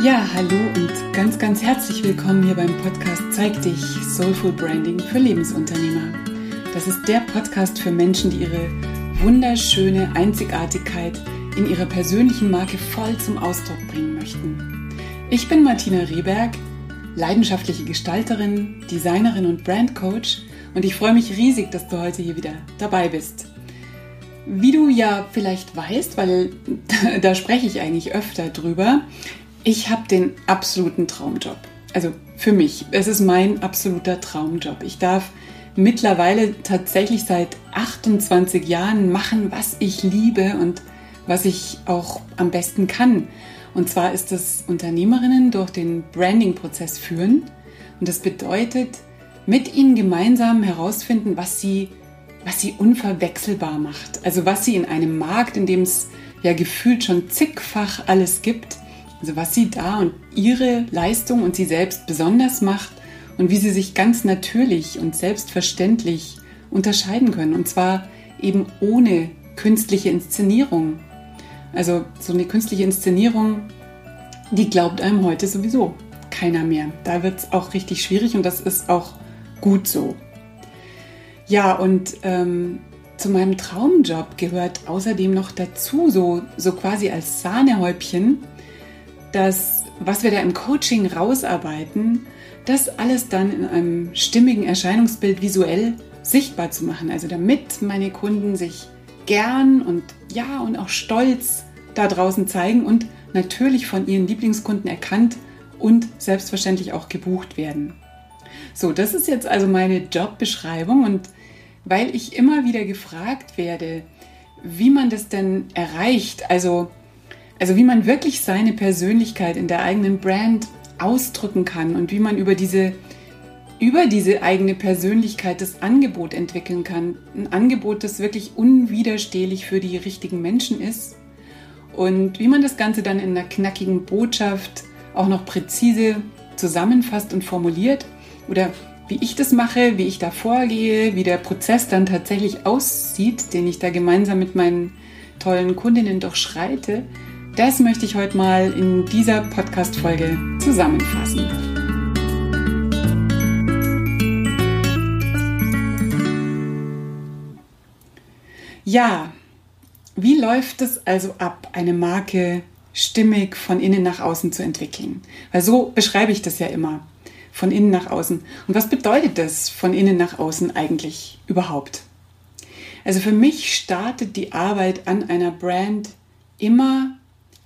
Ja, hallo und ganz, ganz herzlich willkommen hier beim Podcast Zeig dich Soulful Branding für Lebensunternehmer. Das ist der Podcast für Menschen, die ihre wunderschöne Einzigartigkeit in ihrer persönlichen Marke voll zum Ausdruck bringen möchten. Ich bin Martina Rehberg, leidenschaftliche Gestalterin, Designerin und Brandcoach und ich freue mich riesig, dass du heute hier wieder dabei bist. Wie du ja vielleicht weißt, weil da spreche ich eigentlich öfter drüber, ich habe den absoluten Traumjob. Also für mich, es ist mein absoluter Traumjob. Ich darf mittlerweile tatsächlich seit 28 Jahren machen, was ich liebe und was ich auch am besten kann. Und zwar ist das Unternehmerinnen durch den Branding-Prozess führen. Und das bedeutet, mit ihnen gemeinsam herausfinden, was sie, was sie unverwechselbar macht. Also was sie in einem Markt, in dem es ja gefühlt schon zigfach alles gibt, also was sie da und ihre Leistung und sie selbst besonders macht und wie sie sich ganz natürlich und selbstverständlich unterscheiden können. Und zwar eben ohne künstliche Inszenierung. Also so eine künstliche Inszenierung, die glaubt einem heute sowieso keiner mehr. Da wird es auch richtig schwierig und das ist auch gut so. Ja, und ähm, zu meinem Traumjob gehört außerdem noch dazu, so, so quasi als Sahnehäubchen, dass was wir da im Coaching rausarbeiten, das alles dann in einem stimmigen Erscheinungsbild visuell sichtbar zu machen. Also damit meine Kunden sich gern und ja und auch stolz da draußen zeigen und natürlich von ihren Lieblingskunden erkannt und selbstverständlich auch gebucht werden. So, das ist jetzt also meine Jobbeschreibung und weil ich immer wieder gefragt werde, wie man das denn erreicht, also also wie man wirklich seine Persönlichkeit in der eigenen Brand ausdrücken kann und wie man über diese, über diese eigene Persönlichkeit das Angebot entwickeln kann. Ein Angebot, das wirklich unwiderstehlich für die richtigen Menschen ist. Und wie man das Ganze dann in einer knackigen Botschaft auch noch präzise zusammenfasst und formuliert. Oder wie ich das mache, wie ich da vorgehe, wie der Prozess dann tatsächlich aussieht, den ich da gemeinsam mit meinen tollen Kundinnen durchschreite. Das möchte ich heute mal in dieser Podcast-Folge zusammenfassen. Ja, wie läuft es also ab, eine Marke stimmig von innen nach außen zu entwickeln? Weil so beschreibe ich das ja immer, von innen nach außen. Und was bedeutet das von innen nach außen eigentlich überhaupt? Also für mich startet die Arbeit an einer Brand immer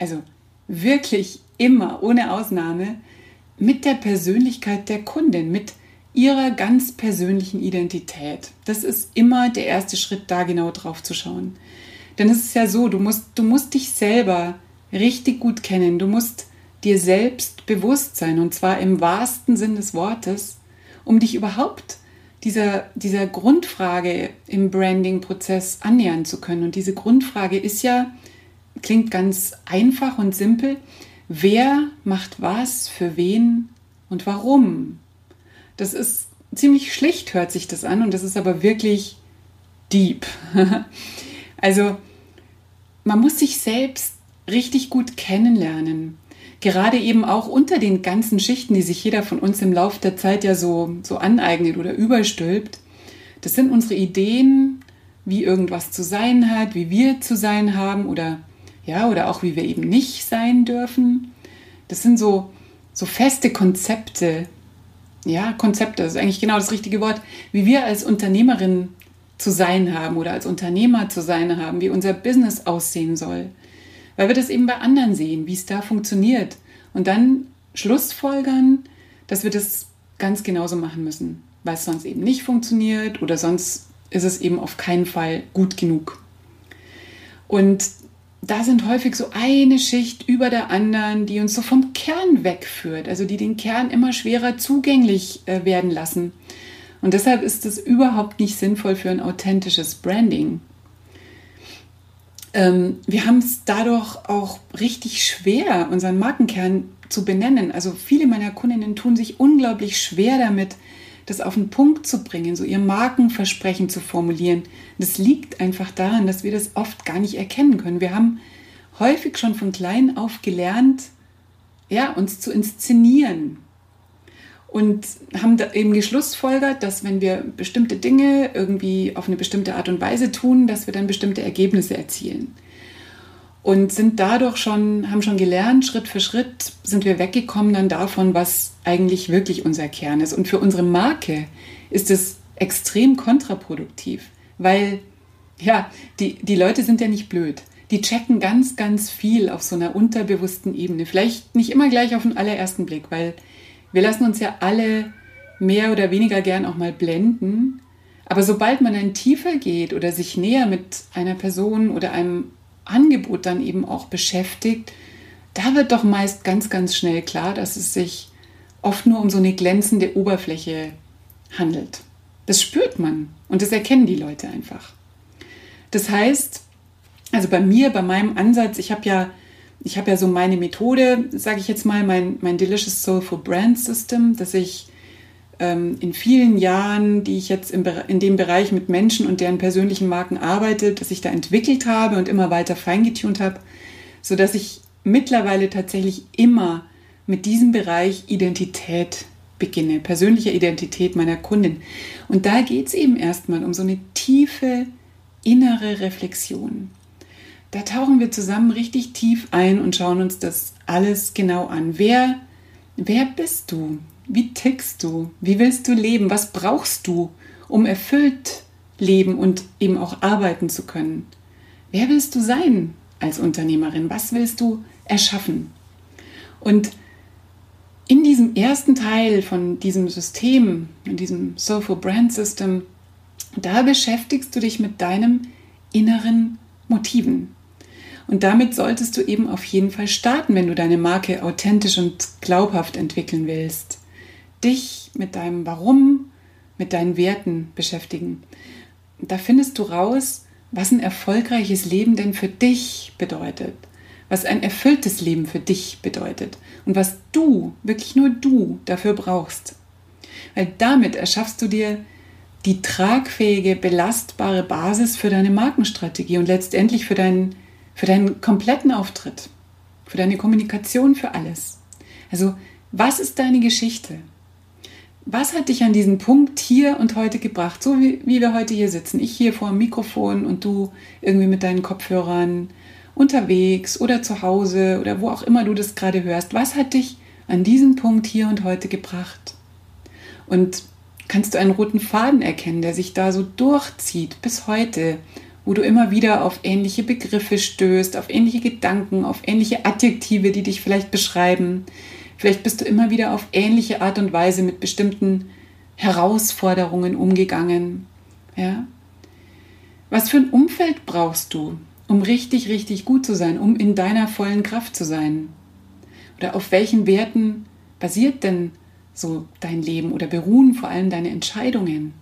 also wirklich immer, ohne Ausnahme, mit der Persönlichkeit der Kundin, mit ihrer ganz persönlichen Identität. Das ist immer der erste Schritt, da genau drauf zu schauen. Denn es ist ja so, du musst, du musst dich selber richtig gut kennen. Du musst dir selbst bewusst sein, und zwar im wahrsten Sinn des Wortes, um dich überhaupt dieser, dieser Grundfrage im Branding-Prozess annähern zu können. Und diese Grundfrage ist ja, klingt ganz einfach und simpel. Wer macht was, für wen und warum? Das ist ziemlich schlicht, hört sich das an, und das ist aber wirklich deep. also, man muss sich selbst richtig gut kennenlernen. Gerade eben auch unter den ganzen Schichten, die sich jeder von uns im Laufe der Zeit ja so, so aneignet oder überstülpt. Das sind unsere Ideen, wie irgendwas zu sein hat, wie wir zu sein haben oder ja, oder auch wie wir eben nicht sein dürfen. Das sind so, so feste Konzepte, ja, Konzepte, das ist eigentlich genau das richtige Wort, wie wir als Unternehmerin zu sein haben oder als Unternehmer zu sein haben, wie unser Business aussehen soll. Weil wir das eben bei anderen sehen, wie es da funktioniert. Und dann Schlussfolgern, dass wir das ganz genauso machen müssen, weil es sonst eben nicht funktioniert oder sonst ist es eben auf keinen Fall gut genug. Und da sind häufig so eine Schicht über der anderen, die uns so vom Kern wegführt, also die den Kern immer schwerer zugänglich äh, werden lassen. Und deshalb ist es überhaupt nicht sinnvoll für ein authentisches Branding. Ähm, wir haben es dadurch auch richtig schwer, unseren Markenkern zu benennen. Also viele meiner Kundinnen tun sich unglaublich schwer damit, das auf den Punkt zu bringen, so ihr Markenversprechen zu formulieren. Das liegt einfach daran, dass wir das oft gar nicht erkennen können. Wir haben häufig schon von klein auf gelernt, ja, uns zu inszenieren. Und haben eben geschlussfolgert, dass wenn wir bestimmte Dinge irgendwie auf eine bestimmte Art und Weise tun, dass wir dann bestimmte Ergebnisse erzielen. Und sind dadurch schon, haben schon gelernt, Schritt für Schritt sind wir weggekommen dann davon, was eigentlich wirklich unser Kern ist. Und für unsere Marke ist es extrem kontraproduktiv, weil ja, die, die Leute sind ja nicht blöd. Die checken ganz, ganz viel auf so einer unterbewussten Ebene. Vielleicht nicht immer gleich auf den allerersten Blick, weil wir lassen uns ja alle mehr oder weniger gern auch mal blenden. Aber sobald man dann tiefer geht oder sich näher mit einer Person oder einem Angebot dann eben auch beschäftigt, da wird doch meist ganz, ganz schnell klar, dass es sich oft nur um so eine glänzende Oberfläche handelt. Das spürt man und das erkennen die Leute einfach. Das heißt, also bei mir, bei meinem Ansatz, ich habe ja, ich ja so meine Methode, sage ich jetzt mal, mein, mein Delicious Soulful Brand System, dass ich in vielen Jahren, die ich jetzt in dem Bereich mit Menschen und deren persönlichen Marken arbeite, dass ich da entwickelt habe und immer weiter feingetunt habe, sodass ich mittlerweile tatsächlich immer mit diesem Bereich Identität beginne, persönliche Identität meiner Kundin. Und da geht es eben erstmal um so eine tiefe innere Reflexion. Da tauchen wir zusammen richtig tief ein und schauen uns das alles genau an. Wer, wer bist du? Wie tickst du? Wie willst du leben? Was brauchst du, um erfüllt leben und eben auch arbeiten zu können? Wer willst du sein als Unternehmerin? Was willst du erschaffen? Und in diesem ersten Teil von diesem System, in diesem Soulful Brand System, da beschäftigst du dich mit deinem inneren Motiven. Und damit solltest du eben auf jeden Fall starten, wenn du deine Marke authentisch und glaubhaft entwickeln willst. Dich mit deinem Warum, mit deinen Werten beschäftigen. Da findest du raus, was ein erfolgreiches Leben denn für dich bedeutet. Was ein erfülltes Leben für dich bedeutet. Und was du, wirklich nur du, dafür brauchst. Weil damit erschaffst du dir die tragfähige, belastbare Basis für deine Markenstrategie und letztendlich für deinen, für deinen kompletten Auftritt, für deine Kommunikation, für alles. Also, was ist deine Geschichte? Was hat dich an diesen Punkt hier und heute gebracht? So wie, wie wir heute hier sitzen. Ich hier vor dem Mikrofon und du irgendwie mit deinen Kopfhörern unterwegs oder zu Hause oder wo auch immer du das gerade hörst. Was hat dich an diesen Punkt hier und heute gebracht? Und kannst du einen roten Faden erkennen, der sich da so durchzieht bis heute, wo du immer wieder auf ähnliche Begriffe stößt, auf ähnliche Gedanken, auf ähnliche Adjektive, die dich vielleicht beschreiben. Vielleicht bist du immer wieder auf ähnliche Art und Weise mit bestimmten Herausforderungen umgegangen. Ja? Was für ein Umfeld brauchst du, um richtig, richtig gut zu sein, um in deiner vollen Kraft zu sein? Oder auf welchen Werten basiert denn so dein Leben oder beruhen vor allem deine Entscheidungen.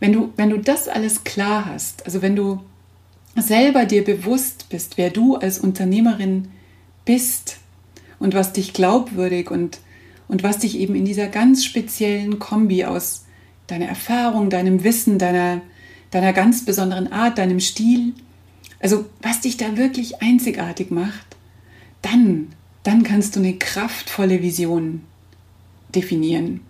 Wenn du, wenn du das alles klar hast, also wenn du selber dir bewusst bist, wer du als Unternehmerin bist und was dich glaubwürdig und, und was dich eben in dieser ganz speziellen Kombi aus deiner Erfahrung, deinem Wissen, deiner, deiner ganz besonderen Art, deinem Stil, also was dich da wirklich einzigartig macht, dann, dann kannst du eine kraftvolle Vision definieren.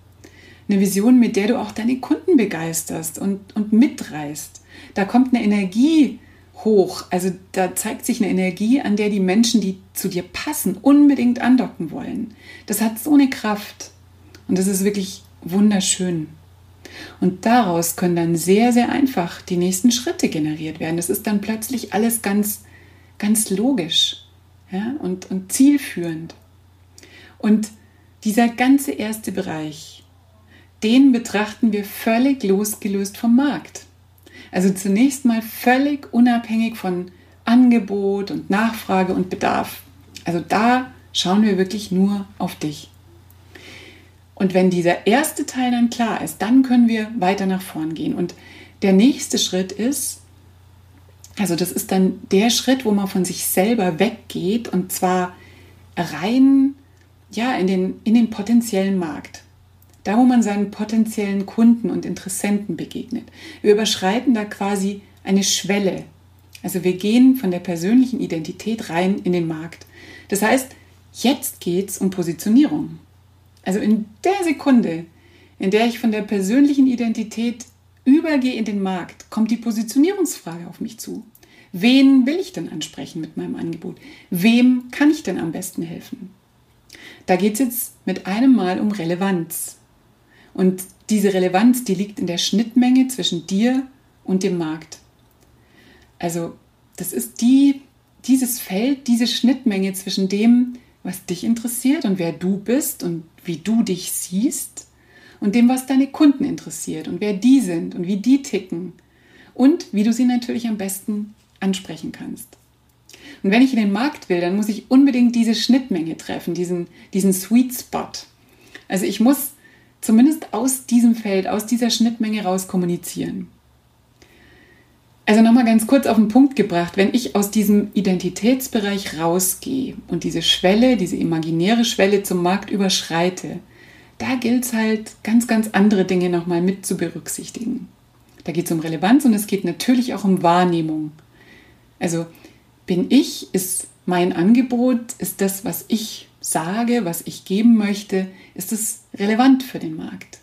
Eine Vision, mit der du auch deine Kunden begeisterst und, und mitreißt. Da kommt eine Energie hoch. Also da zeigt sich eine Energie, an der die Menschen, die zu dir passen, unbedingt andocken wollen. Das hat so eine Kraft. Und das ist wirklich wunderschön. Und daraus können dann sehr, sehr einfach die nächsten Schritte generiert werden. Das ist dann plötzlich alles ganz, ganz logisch ja, und, und zielführend. Und dieser ganze erste Bereich, den betrachten wir völlig losgelöst vom Markt. Also zunächst mal völlig unabhängig von Angebot und Nachfrage und Bedarf. Also da schauen wir wirklich nur auf dich. Und wenn dieser erste Teil dann klar ist, dann können wir weiter nach vorn gehen. Und der nächste Schritt ist, also das ist dann der Schritt, wo man von sich selber weggeht und zwar rein ja, in den, in den potenziellen Markt. Da, wo man seinen potenziellen Kunden und Interessenten begegnet. Wir überschreiten da quasi eine Schwelle. Also wir gehen von der persönlichen Identität rein in den Markt. Das heißt, Jetzt geht es um Positionierung. Also in der Sekunde, in der ich von der persönlichen Identität übergehe in den Markt, kommt die Positionierungsfrage auf mich zu. Wen will ich denn ansprechen mit meinem Angebot? Wem kann ich denn am besten helfen? Da geht es jetzt mit einem Mal um Relevanz. Und diese Relevanz, die liegt in der Schnittmenge zwischen dir und dem Markt. Also das ist die, dieses Feld, diese Schnittmenge zwischen dem, was dich interessiert und wer du bist und wie du dich siehst und dem, was deine Kunden interessiert und wer die sind und wie die ticken und wie du sie natürlich am besten ansprechen kannst. Und wenn ich in den Markt will, dann muss ich unbedingt diese Schnittmenge treffen, diesen, diesen Sweet Spot. Also ich muss zumindest aus diesem Feld, aus dieser Schnittmenge raus kommunizieren. Also nochmal ganz kurz auf den Punkt gebracht, wenn ich aus diesem Identitätsbereich rausgehe und diese Schwelle, diese imaginäre Schwelle zum Markt überschreite, da gilt es halt ganz, ganz andere Dinge nochmal mit zu berücksichtigen. Da geht es um Relevanz und es geht natürlich auch um Wahrnehmung. Also bin ich, ist mein Angebot, ist das, was ich sage, was ich geben möchte, ist es relevant für den Markt?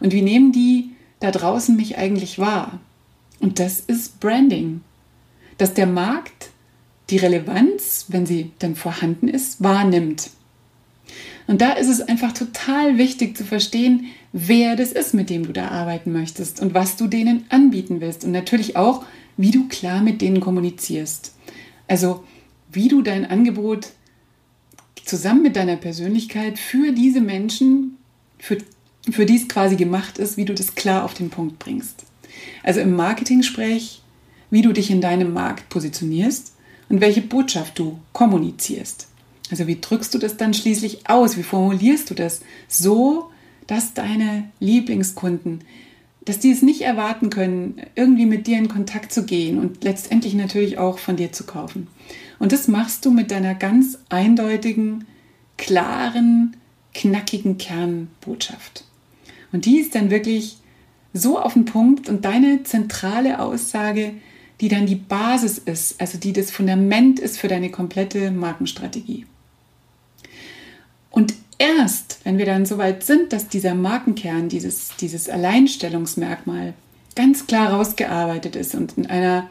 Und wie nehmen die da draußen mich eigentlich wahr? Und das ist Branding. Dass der Markt die Relevanz, wenn sie dann vorhanden ist, wahrnimmt. Und da ist es einfach total wichtig zu verstehen, wer das ist, mit dem du da arbeiten möchtest und was du denen anbieten willst. Und natürlich auch, wie du klar mit denen kommunizierst. Also wie du dein Angebot zusammen mit deiner Persönlichkeit für diese Menschen, für, für die es quasi gemacht ist, wie du das klar auf den Punkt bringst. Also im Marketing-Sprech, wie du dich in deinem Markt positionierst und welche Botschaft du kommunizierst. Also wie drückst du das dann schließlich aus? Wie formulierst du das so, dass deine Lieblingskunden, dass die es nicht erwarten können, irgendwie mit dir in Kontakt zu gehen und letztendlich natürlich auch von dir zu kaufen. Und das machst du mit deiner ganz eindeutigen, klaren, knackigen Kernbotschaft. Und die ist dann wirklich so auf den Punkt und deine zentrale Aussage, die dann die Basis ist, also die das Fundament ist für deine komplette Markenstrategie. Und erst, wenn wir dann so weit sind, dass dieser Markenkern, dieses, dieses Alleinstellungsmerkmal ganz klar rausgearbeitet ist und in einer,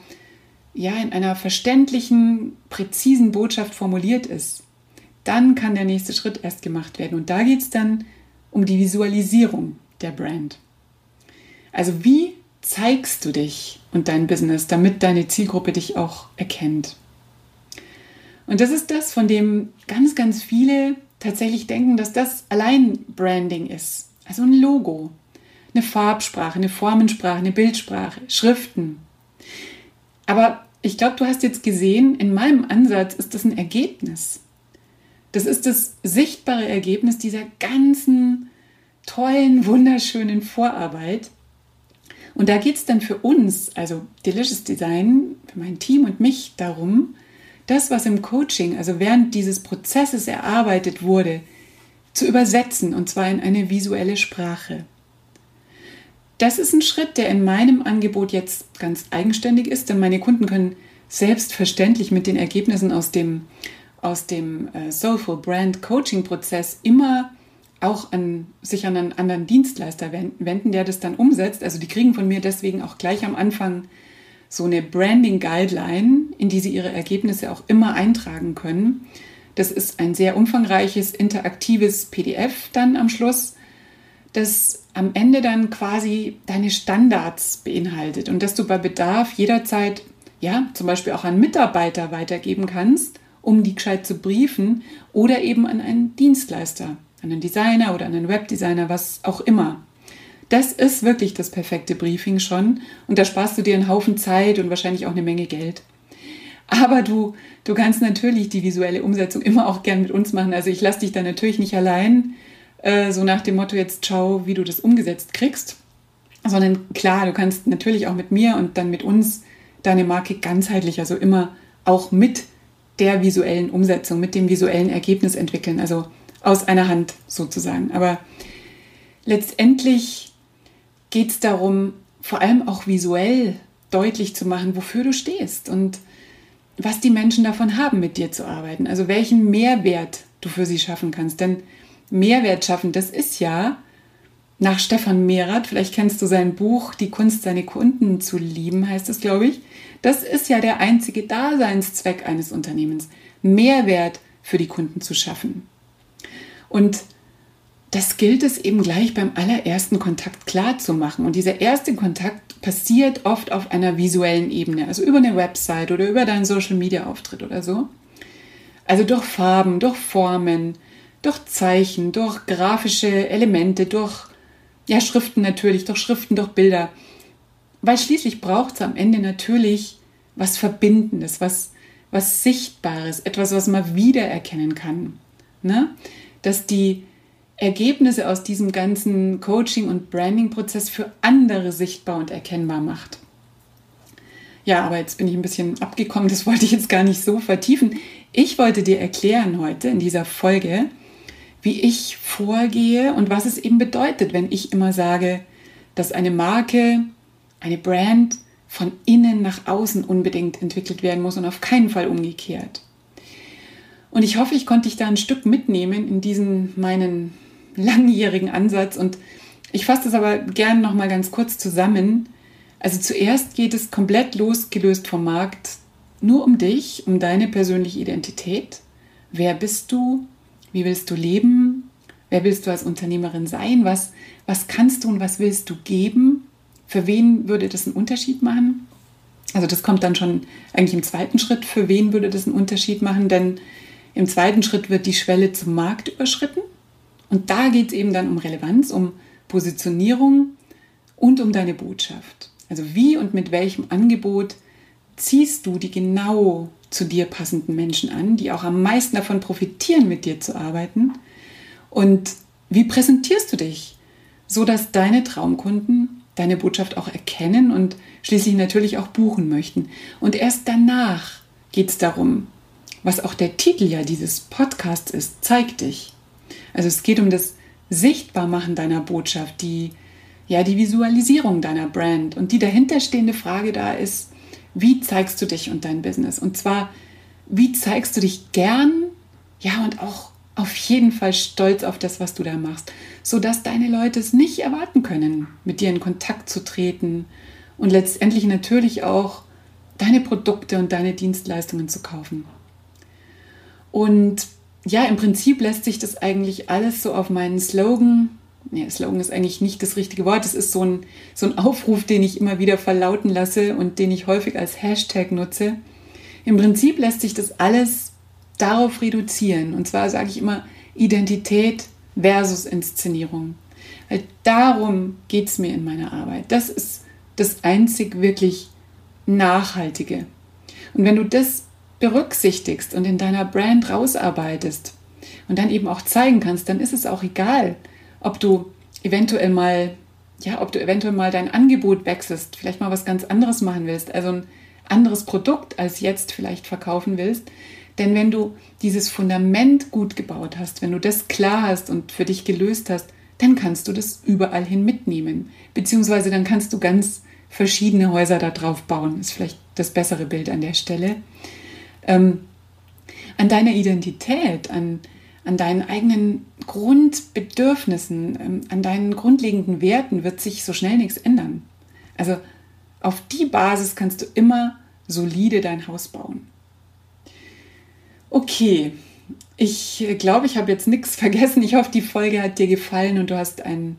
ja, in einer verständlichen, präzisen Botschaft formuliert ist, dann kann der nächste Schritt erst gemacht werden. Und da geht es dann um die Visualisierung der Brand. Also wie zeigst du dich und dein Business, damit deine Zielgruppe dich auch erkennt? Und das ist das, von dem ganz, ganz viele tatsächlich denken, dass das allein Branding ist. Also ein Logo, eine Farbsprache, eine Formensprache, eine Bildsprache, Schriften. Aber ich glaube, du hast jetzt gesehen, in meinem Ansatz ist das ein Ergebnis. Das ist das sichtbare Ergebnis dieser ganzen tollen, wunderschönen Vorarbeit, und da geht es dann für uns, also Delicious Design, für mein Team und mich darum, das, was im Coaching, also während dieses Prozesses erarbeitet wurde, zu übersetzen und zwar in eine visuelle Sprache. Das ist ein Schritt, der in meinem Angebot jetzt ganz eigenständig ist, denn meine Kunden können selbstverständlich mit den Ergebnissen aus dem, aus dem äh, Soulful Brand Coaching Prozess immer auch an, sich an einen anderen Dienstleister wenden, der das dann umsetzt. Also die kriegen von mir deswegen auch gleich am Anfang so eine Branding Guideline, in die sie ihre Ergebnisse auch immer eintragen können. Das ist ein sehr umfangreiches, interaktives PDF dann am Schluss, das am Ende dann quasi deine Standards beinhaltet und dass du bei Bedarf jederzeit, ja, zum Beispiel auch an Mitarbeiter weitergeben kannst, um die gescheit zu briefen oder eben an einen Dienstleister an einen Designer oder an einen Webdesigner, was auch immer. Das ist wirklich das perfekte Briefing schon und da sparst du dir einen Haufen Zeit und wahrscheinlich auch eine Menge Geld. Aber du, du kannst natürlich die visuelle Umsetzung immer auch gern mit uns machen. Also ich lasse dich da natürlich nicht allein, äh, so nach dem Motto, jetzt schau, wie du das umgesetzt kriegst, sondern klar, du kannst natürlich auch mit mir und dann mit uns deine Marke ganzheitlich, also immer auch mit der visuellen Umsetzung, mit dem visuellen Ergebnis entwickeln. Also aus einer Hand sozusagen. Aber letztendlich geht es darum, vor allem auch visuell deutlich zu machen, wofür du stehst und was die Menschen davon haben, mit dir zu arbeiten. Also welchen Mehrwert du für sie schaffen kannst. Denn Mehrwert schaffen, das ist ja nach Stefan Mehrath, vielleicht kennst du sein Buch Die Kunst, seine Kunden zu lieben, heißt es, glaube ich. Das ist ja der einzige Daseinszweck eines Unternehmens, Mehrwert für die Kunden zu schaffen. Und das gilt es eben gleich beim allerersten Kontakt klar zu machen. Und dieser erste Kontakt passiert oft auf einer visuellen Ebene, also über eine Website oder über deinen Social Media Auftritt oder so. Also durch Farben, durch Formen, durch Zeichen, durch grafische Elemente, durch ja, Schriften natürlich, durch Schriften, durch Bilder. Weil schließlich braucht es am Ende natürlich was Verbindendes, was, was Sichtbares, etwas, was man wiedererkennen kann. Ne? Dass die Ergebnisse aus diesem ganzen Coaching- und Branding-Prozess für andere sichtbar und erkennbar macht. Ja, aber jetzt bin ich ein bisschen abgekommen, das wollte ich jetzt gar nicht so vertiefen. Ich wollte dir erklären heute in dieser Folge, wie ich vorgehe und was es eben bedeutet, wenn ich immer sage, dass eine Marke, eine Brand von innen nach außen unbedingt entwickelt werden muss und auf keinen Fall umgekehrt. Und ich hoffe, ich konnte dich da ein Stück mitnehmen in diesen meinen langjährigen Ansatz und ich fasse das aber gerne noch mal ganz kurz zusammen. Also zuerst geht es komplett losgelöst vom Markt nur um dich, um deine persönliche Identität. Wer bist du? Wie willst du leben? Wer willst du als Unternehmerin sein? Was, was kannst du und was willst du geben? Für wen würde das einen Unterschied machen? Also das kommt dann schon eigentlich im zweiten Schritt. Für wen würde das einen Unterschied machen? Denn im zweiten Schritt wird die Schwelle zum Markt überschritten. Und da geht es eben dann um Relevanz, um Positionierung und um deine Botschaft. Also wie und mit welchem Angebot ziehst du die genau zu dir passenden Menschen an, die auch am meisten davon profitieren, mit dir zu arbeiten? Und wie präsentierst du dich, so dass deine Traumkunden deine Botschaft auch erkennen und schließlich natürlich auch buchen möchten? Und erst danach geht es darum, was auch der Titel ja dieses Podcasts ist, zeig dich. Also es geht um das Sichtbarmachen deiner Botschaft, die ja die Visualisierung deiner Brand und die dahinterstehende Frage da ist, wie zeigst du dich und dein Business? Und zwar, wie zeigst du dich gern, ja, und auch auf jeden Fall stolz auf das, was du da machst, sodass deine Leute es nicht erwarten können, mit dir in Kontakt zu treten und letztendlich natürlich auch deine Produkte und deine Dienstleistungen zu kaufen. Und ja, im Prinzip lässt sich das eigentlich alles so auf meinen Slogan nee, Slogan ist eigentlich nicht das richtige Wort. Es ist so ein, so ein Aufruf, den ich immer wieder verlauten lasse und den ich häufig als Hashtag nutze. Im Prinzip lässt sich das alles darauf reduzieren. Und zwar sage ich immer Identität versus Inszenierung. Weil darum geht es mir in meiner Arbeit. Das ist das einzig wirklich Nachhaltige. Und wenn du das berücksichtigst und in deiner Brand rausarbeitest und dann eben auch zeigen kannst, dann ist es auch egal, ob du eventuell mal, ja, ob du eventuell mal dein Angebot wechselst, vielleicht mal was ganz anderes machen willst, also ein anderes Produkt als jetzt vielleicht verkaufen willst. Denn wenn du dieses Fundament gut gebaut hast, wenn du das klar hast und für dich gelöst hast, dann kannst du das überall hin mitnehmen. Beziehungsweise dann kannst du ganz verschiedene Häuser da drauf bauen. Ist vielleicht das bessere Bild an der Stelle. Ähm, an deiner Identität, an, an deinen eigenen Grundbedürfnissen, ähm, an deinen grundlegenden Werten wird sich so schnell nichts ändern. Also auf die Basis kannst du immer solide dein Haus bauen. Okay, ich glaube, ich habe jetzt nichts vergessen. Ich hoffe, die Folge hat dir gefallen und du hast einen,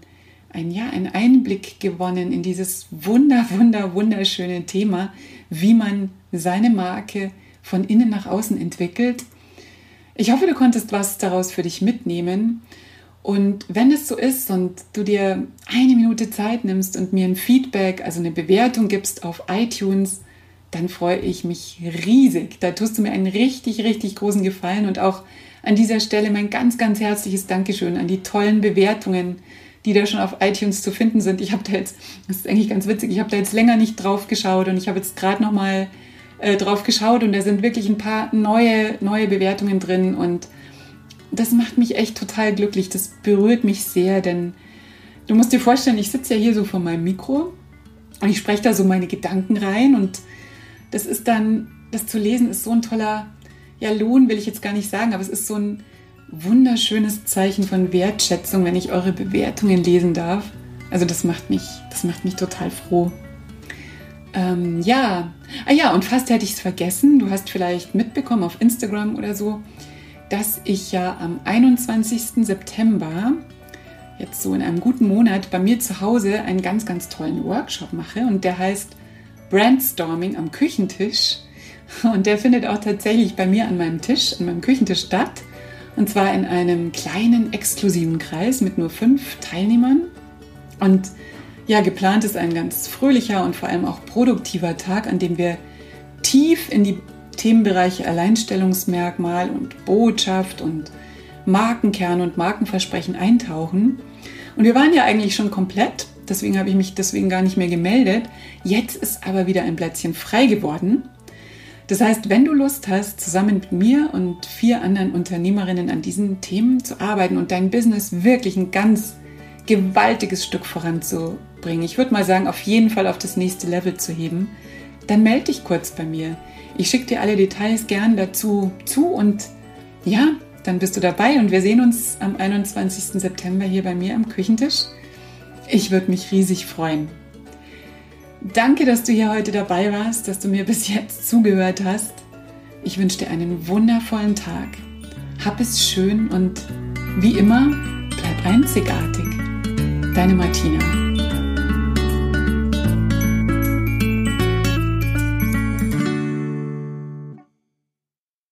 ein, ja, einen Einblick gewonnen in dieses wunder, wunder, wunderschöne Thema, wie man seine Marke von innen nach außen entwickelt ich hoffe, du konntest was daraus für dich mitnehmen. Und wenn es so ist und du dir eine Minute Zeit nimmst und mir ein Feedback, also eine Bewertung gibst auf iTunes, dann freue ich mich riesig. Da tust du mir einen richtig, richtig großen Gefallen und auch an dieser Stelle mein ganz, ganz herzliches Dankeschön an die tollen Bewertungen, die da schon auf iTunes zu finden sind. Ich habe da jetzt, das ist eigentlich ganz witzig, ich habe da jetzt länger nicht drauf geschaut und ich habe jetzt gerade noch mal äh, drauf geschaut und da sind wirklich ein paar neue, neue Bewertungen drin und das macht mich echt total glücklich. Das berührt mich sehr, denn du musst dir vorstellen, ich sitze ja hier so vor meinem Mikro und ich spreche da so meine Gedanken rein und das ist dann, das zu lesen ist so ein toller, ja, Lohn will ich jetzt gar nicht sagen, aber es ist so ein, wunderschönes Zeichen von Wertschätzung, wenn ich eure Bewertungen lesen darf. Also das macht mich, das macht mich total froh. Ähm, ja, ah ja, und fast hätte ich es vergessen. Du hast vielleicht mitbekommen auf Instagram oder so, dass ich ja am 21. September, jetzt so in einem guten Monat, bei mir zu Hause einen ganz, ganz tollen Workshop mache und der heißt Brandstorming am Küchentisch. Und der findet auch tatsächlich bei mir an meinem Tisch, an meinem Küchentisch statt. Und zwar in einem kleinen, exklusiven Kreis mit nur fünf Teilnehmern. Und ja, geplant ist ein ganz fröhlicher und vor allem auch produktiver Tag, an dem wir tief in die Themenbereiche Alleinstellungsmerkmal und Botschaft und Markenkern und Markenversprechen eintauchen. Und wir waren ja eigentlich schon komplett, deswegen habe ich mich deswegen gar nicht mehr gemeldet. Jetzt ist aber wieder ein Plätzchen frei geworden. Das heißt, wenn du Lust hast, zusammen mit mir und vier anderen Unternehmerinnen an diesen Themen zu arbeiten und dein Business wirklich ein ganz gewaltiges Stück voranzubringen, ich würde mal sagen, auf jeden Fall auf das nächste Level zu heben, dann melde dich kurz bei mir. Ich schicke dir alle Details gern dazu zu und ja, dann bist du dabei und wir sehen uns am 21. September hier bei mir am Küchentisch. Ich würde mich riesig freuen. Danke, dass du hier heute dabei warst, dass du mir bis jetzt zugehört hast. Ich wünsche dir einen wundervollen Tag. Hab es schön und wie immer, bleib einzigartig. Deine Martina.